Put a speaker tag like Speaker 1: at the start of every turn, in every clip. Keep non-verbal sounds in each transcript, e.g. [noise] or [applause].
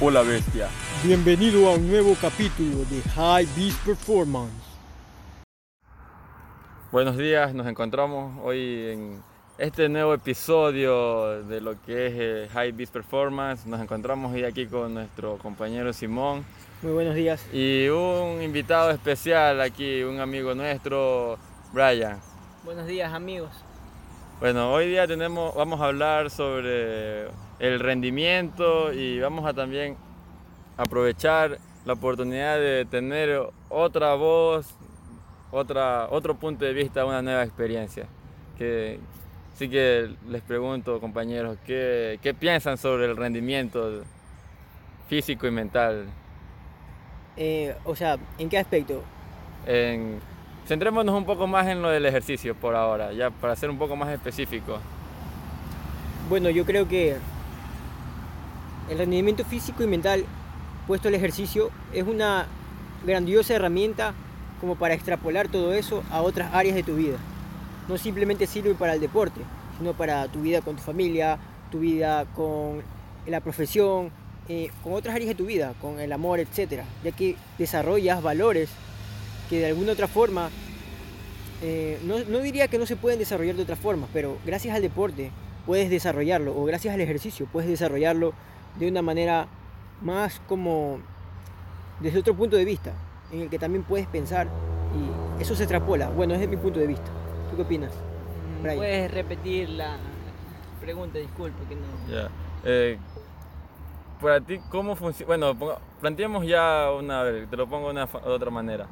Speaker 1: o la bestia.
Speaker 2: Bienvenido a un nuevo capítulo de High Beast Performance.
Speaker 1: Buenos días, nos encontramos hoy en este nuevo episodio de lo que es eh, High Beast Performance. Nos encontramos hoy aquí con nuestro compañero Simón
Speaker 2: Muy buenos días.
Speaker 1: y un invitado especial aquí, un amigo nuestro, Brian.
Speaker 3: Buenos días amigos.
Speaker 1: Bueno, hoy día tenemos, vamos a hablar sobre el rendimiento y vamos a también aprovechar la oportunidad de tener otra voz, otra, otro punto de vista, una nueva experiencia. Que, así que les pregunto, compañeros, ¿qué, qué piensan sobre el rendimiento físico y mental?
Speaker 2: Eh, o sea, ¿en qué aspecto?
Speaker 1: En- centrémonos un poco más en lo del ejercicio por ahora, ya para ser un poco más específico.
Speaker 2: Bueno, yo creo que el rendimiento físico y mental puesto al ejercicio es una grandiosa herramienta como para extrapolar todo eso a otras áreas de tu vida. No simplemente sirve para el deporte, sino para tu vida con tu familia, tu vida con la profesión, eh, con otras áreas de tu vida, con el amor, etc. Ya que desarrollas valores que de alguna otra forma, eh, no, no diría que no se pueden desarrollar de otra forma, pero gracias al deporte puedes desarrollarlo, o gracias al ejercicio puedes desarrollarlo de una manera más como desde otro punto de vista, en el que también puedes pensar y eso se extrapola. Bueno, ese es mi punto de vista. ¿Tú qué opinas?
Speaker 3: Mm,
Speaker 2: Brian.
Speaker 3: Puedes repetir la pregunta, disculpe que no.
Speaker 1: Ya. Eh, para ti, ¿cómo funciona? Bueno, planteemos ya una te lo pongo de una de otra manera.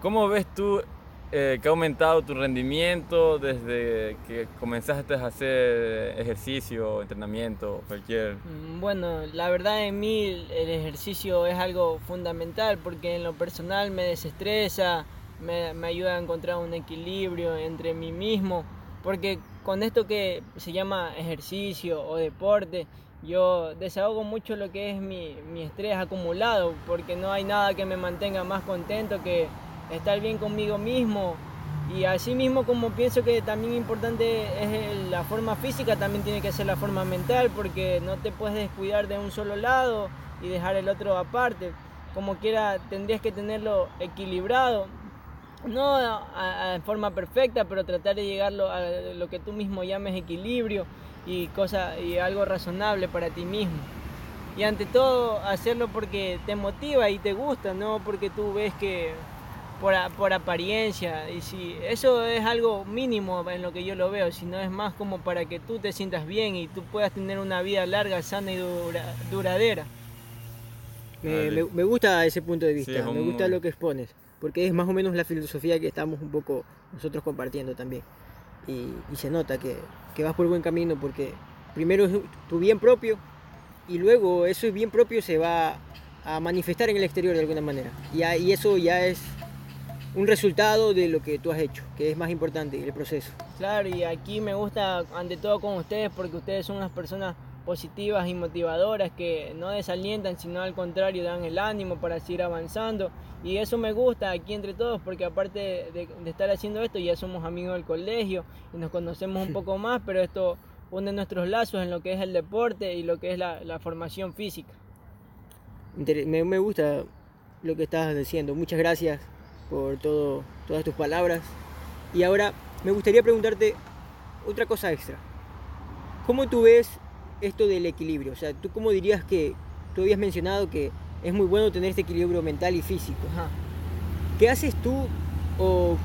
Speaker 1: ¿Cómo ves tú eh, que ha aumentado tu rendimiento desde que comenzaste a hacer ejercicio, entrenamiento, cualquier...
Speaker 3: Mm, Bueno, la verdad en mí el ejercicio es algo fundamental porque en lo personal me desestresa, me, me ayuda a encontrar un equilibrio entre mí mismo, porque con esto que se llama ejercicio o deporte, yo desahogo mucho lo que es mi, mi estrés acumulado, porque no hay nada que me mantenga más contento que estar bien conmigo mismo. Y así mismo como pienso que también importante es la forma física, también tiene que ser la forma mental, porque no te puedes descuidar de un solo lado y dejar el otro aparte. Como quiera, tendrías que tenerlo equilibrado, no en forma perfecta, pero tratar de llegarlo a lo que tú mismo llames equilibrio y, cosa, y algo razonable para ti mismo. Y ante todo, hacerlo porque te motiva y te gusta, no porque tú ves que por, a- por apariencia. Y si eso es algo mínimo en lo que yo lo veo, sino es más como para que tú te sientas bien y tú puedas tener una vida larga, sana y dura- duradera.
Speaker 2: Me, me- me gusta ese punto de vista,
Speaker 1: Sí,
Speaker 2: me gusta lo que expones, porque es más o menos la filosofía que estamos un poco nosotros compartiendo también. Y, y se nota que, que vas por buen camino porque primero es tu bien propio y luego eso bien propio se va a manifestar en el exterior de alguna manera. Y, a- y eso ya es un resultado de lo que tú has hecho, que es más importante el proceso.
Speaker 3: Claro, y aquí me gusta ante todo con ustedes porque ustedes son unas personas positivas y motivadoras que no desalientan, sino al contrario dan el ánimo para seguir avanzando. Y eso me gusta aquí entre todos porque aparte de, de estar haciendo esto ya somos amigos del colegio y nos conocemos un poco más, pero esto une nuestros lazos en lo que es el deporte y lo que es la, la formación física.
Speaker 2: Me, me gusta lo que estás diciendo. Muchas gracias por todo, todas tus palabras. Y ahora me gustaría preguntarte otra cosa extra. ¿Cómo tú ves esto del equilibrio? O sea, ¿tú cómo dirías que tú habías mencionado que es muy bueno tener este equilibrio mental y físico?
Speaker 3: Ajá.
Speaker 2: ¿Qué haces tú o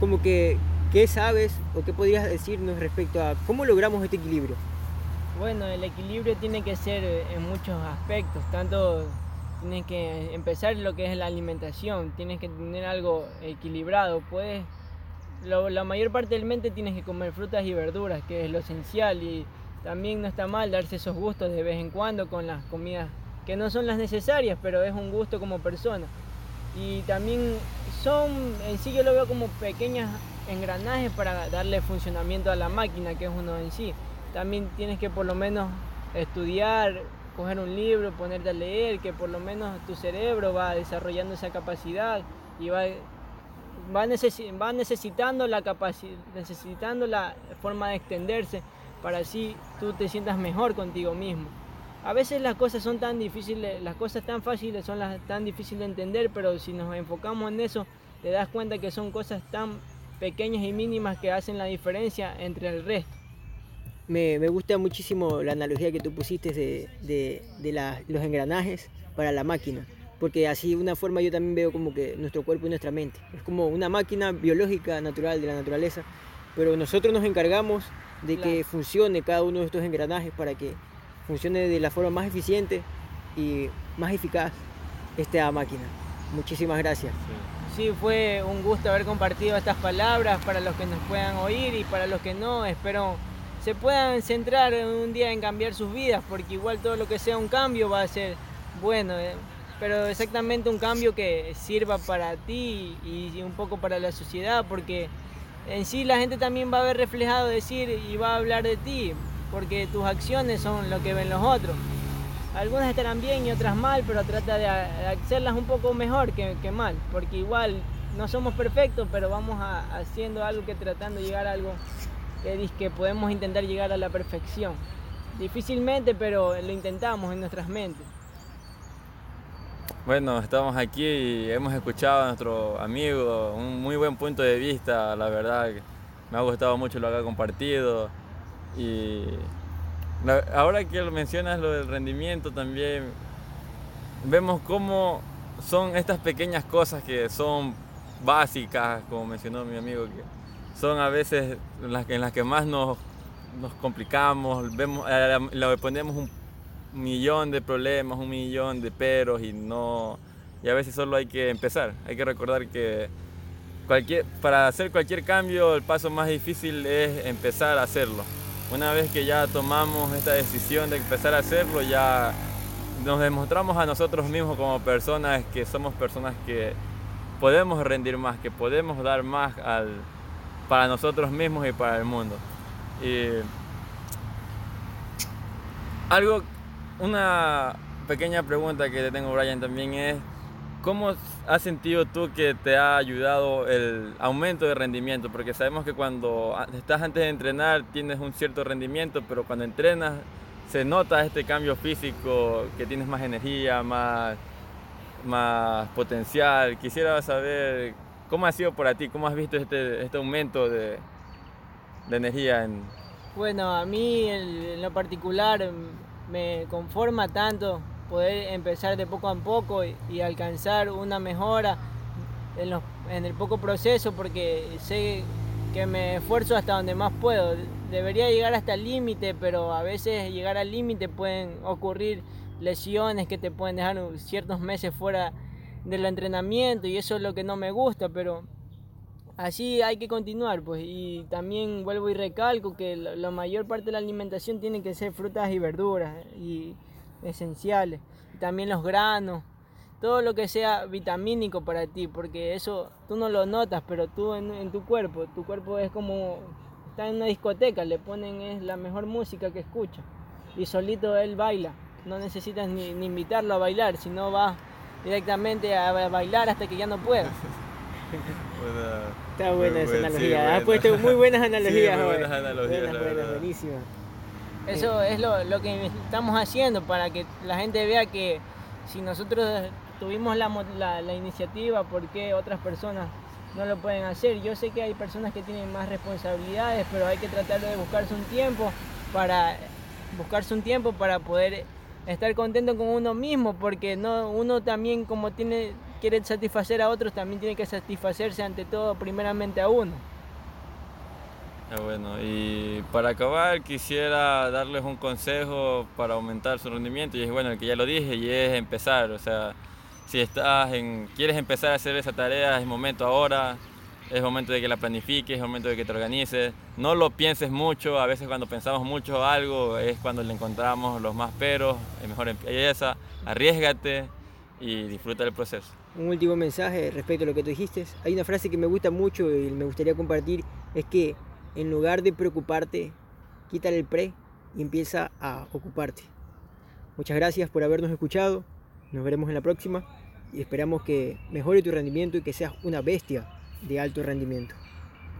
Speaker 2: como que qué sabes o qué podrías decirnos respecto a cómo logramos este equilibrio?
Speaker 3: Bueno, el equilibrio tiene que ser en muchos aspectos, tanto tienes que empezar lo que es la alimentación, tienes que tener algo equilibrado, puedes, la mayor parte del mente tienes que comer frutas y verduras, que es lo esencial, y también no está mal darse esos gustos de vez en cuando con las comidas que no son las necesarias, pero es un gusto como persona. Y también son, en sí yo lo veo como pequeños engranajes para darle funcionamiento a la máquina, que es uno en sí. También tienes que por lo menos estudiar, coger un libro, ponerte a leer, que por lo menos tu cerebro va desarrollando esa capacidad y va, va, va necesitando la necesitando la forma de extenderse para así tú te sientas mejor contigo mismo. a veces las cosas son tan difíciles, las cosas tan fáciles son las tan difíciles de entender, pero si nos enfocamos en eso, te das cuenta que son cosas tan pequeñas y mínimas que hacen la diferencia entre el resto.
Speaker 2: Me, gusta muchísimo la analogía que tú pusiste de, los engranajes para la máquina, porque así de una forma yo también veo como que nuestro cuerpo y nuestra mente. Es como una máquina biológica natural de la naturaleza, pero nosotros nos encargamos de que funcione cada uno de estos engranajes para que funcione de la forma más eficiente y más eficaz esta máquina. Muchísimas gracias.
Speaker 3: Sí. fue un gusto haber compartido estas palabras para los que nos puedan oír y para los que no, espero se puedan centrar un día en cambiar sus vidas, porque igual todo lo que sea un cambio va a ser bueno, eh, pero exactamente un cambio que sirva para ti y un poco para la sociedad, porque en sí la gente también va a ver reflejado decir y va a hablar de ti, porque tus acciones son lo que ven los otros. Algunas estarán bien y otras mal, pero trata de hacerlas un poco mejor que, mal, porque igual no somos perfectos, pero vamos haciendo algo que tratando de llegar a algo que, que podemos intentar llegar a la perfección. Difícilmente, pero lo intentamos en nuestras mentes.
Speaker 1: Bueno, estamos aquí y hemos escuchado a nuestro amigo, un muy buen punto de vista, la verdad. Me ha gustado mucho lo que ha compartido. Y ahora que lo mencionas lo del rendimiento también, vemos cómo son estas pequeñas cosas que son básicas, como mencionó mi amigo, son a veces en las que más nos, nos complicamos, vemos, eh, le ponemos un millón de problemas, un millón de peros y no y a veces solo hay que empezar. Hay que recordar que cualquier, para hacer cualquier cambio el paso más difícil es empezar a hacerlo. Una vez que ya tomamos esta decisión de empezar a hacerlo, ya nos demostramos a nosotros mismos como personas que somos personas que podemos rendir más, que podemos dar más al, para nosotros mismos y para el mundo. Y algo una pequeña pregunta que te tengo, Brian, también es, ¿cómo has sentido tú que te ha ayudado el aumento de rendimiento? Porque sabemos que cuando estás antes de entrenar tienes un cierto rendimiento, pero cuando entrenas se nota este cambio físico, que tienes más energía, más, más potencial. Quisiera saber cómo ha sido para ti, cómo has visto este, este aumento de, de energía en...
Speaker 3: Bueno, a mí en lo particular me conforma tanto poder empezar de poco a poco y, alcanzar una mejora en, el poco proceso porque sé que me esfuerzo hasta donde más puedo. Debería llegar hasta el límite, pero a veces llegar al límite pueden ocurrir lesiones que te pueden dejar ciertos meses fuera del entrenamiento y eso es lo que no me gusta, pero así hay que continuar, pues, y también vuelvo y recalco que la, mayor parte de la alimentación tiene que ser frutas y verduras y esenciales, también los granos, todo lo que sea vitamínico para ti, porque eso tú no lo notas, pero tú en, tu cuerpo, tu cuerpo es como está en una discoteca, le ponen es la mejor música que escucha. Y solito él baila, no necesitas ni, ni invitarlo a bailar, sino va directamente a bailar hasta que ya no pueda. [laughs]
Speaker 2: Está buena esa analogía. Has puesto muy buenas [laughs] analogías.
Speaker 1: muy buenas analogías.
Speaker 2: buenísimas.
Speaker 3: Eso es lo, lo, que estamos haciendo para que la gente vea que si nosotros tuvimos la, la, la iniciativa, ¿por qué otras personas no lo pueden hacer? Yo sé que hay personas que tienen más responsabilidades, pero hay que tratar de buscarse un tiempo para buscarse un tiempo para poder estar contento con uno mismo, porque no uno también como tiene quiere satisfacer a otros, también tiene que satisfacerse ante todo primeramente a uno.
Speaker 1: Ah, bueno, y para acabar quisiera darles un consejo para aumentar su rendimiento y es bueno, el que ya lo dije y es empezar, o sea, si estás en, quieres empezar a hacer esa tarea, es momento ahora, es momento de que la planifiques, es momento de que te organices, no lo pienses mucho, a veces cuando pensamos mucho algo es cuando le encontramos los más peros, es mejor empieza, arriesgate y disfruta del proceso.
Speaker 2: Un último mensaje respecto a lo que tú dijiste. Hay una frase que me gusta mucho y me gustaría compartir, es que en lugar de preocuparte, quítale el pre y empieza a ocuparte. Muchas gracias por habernos escuchado, nos veremos en la próxima y esperamos que mejore tu rendimiento y que seas una bestia de alto rendimiento.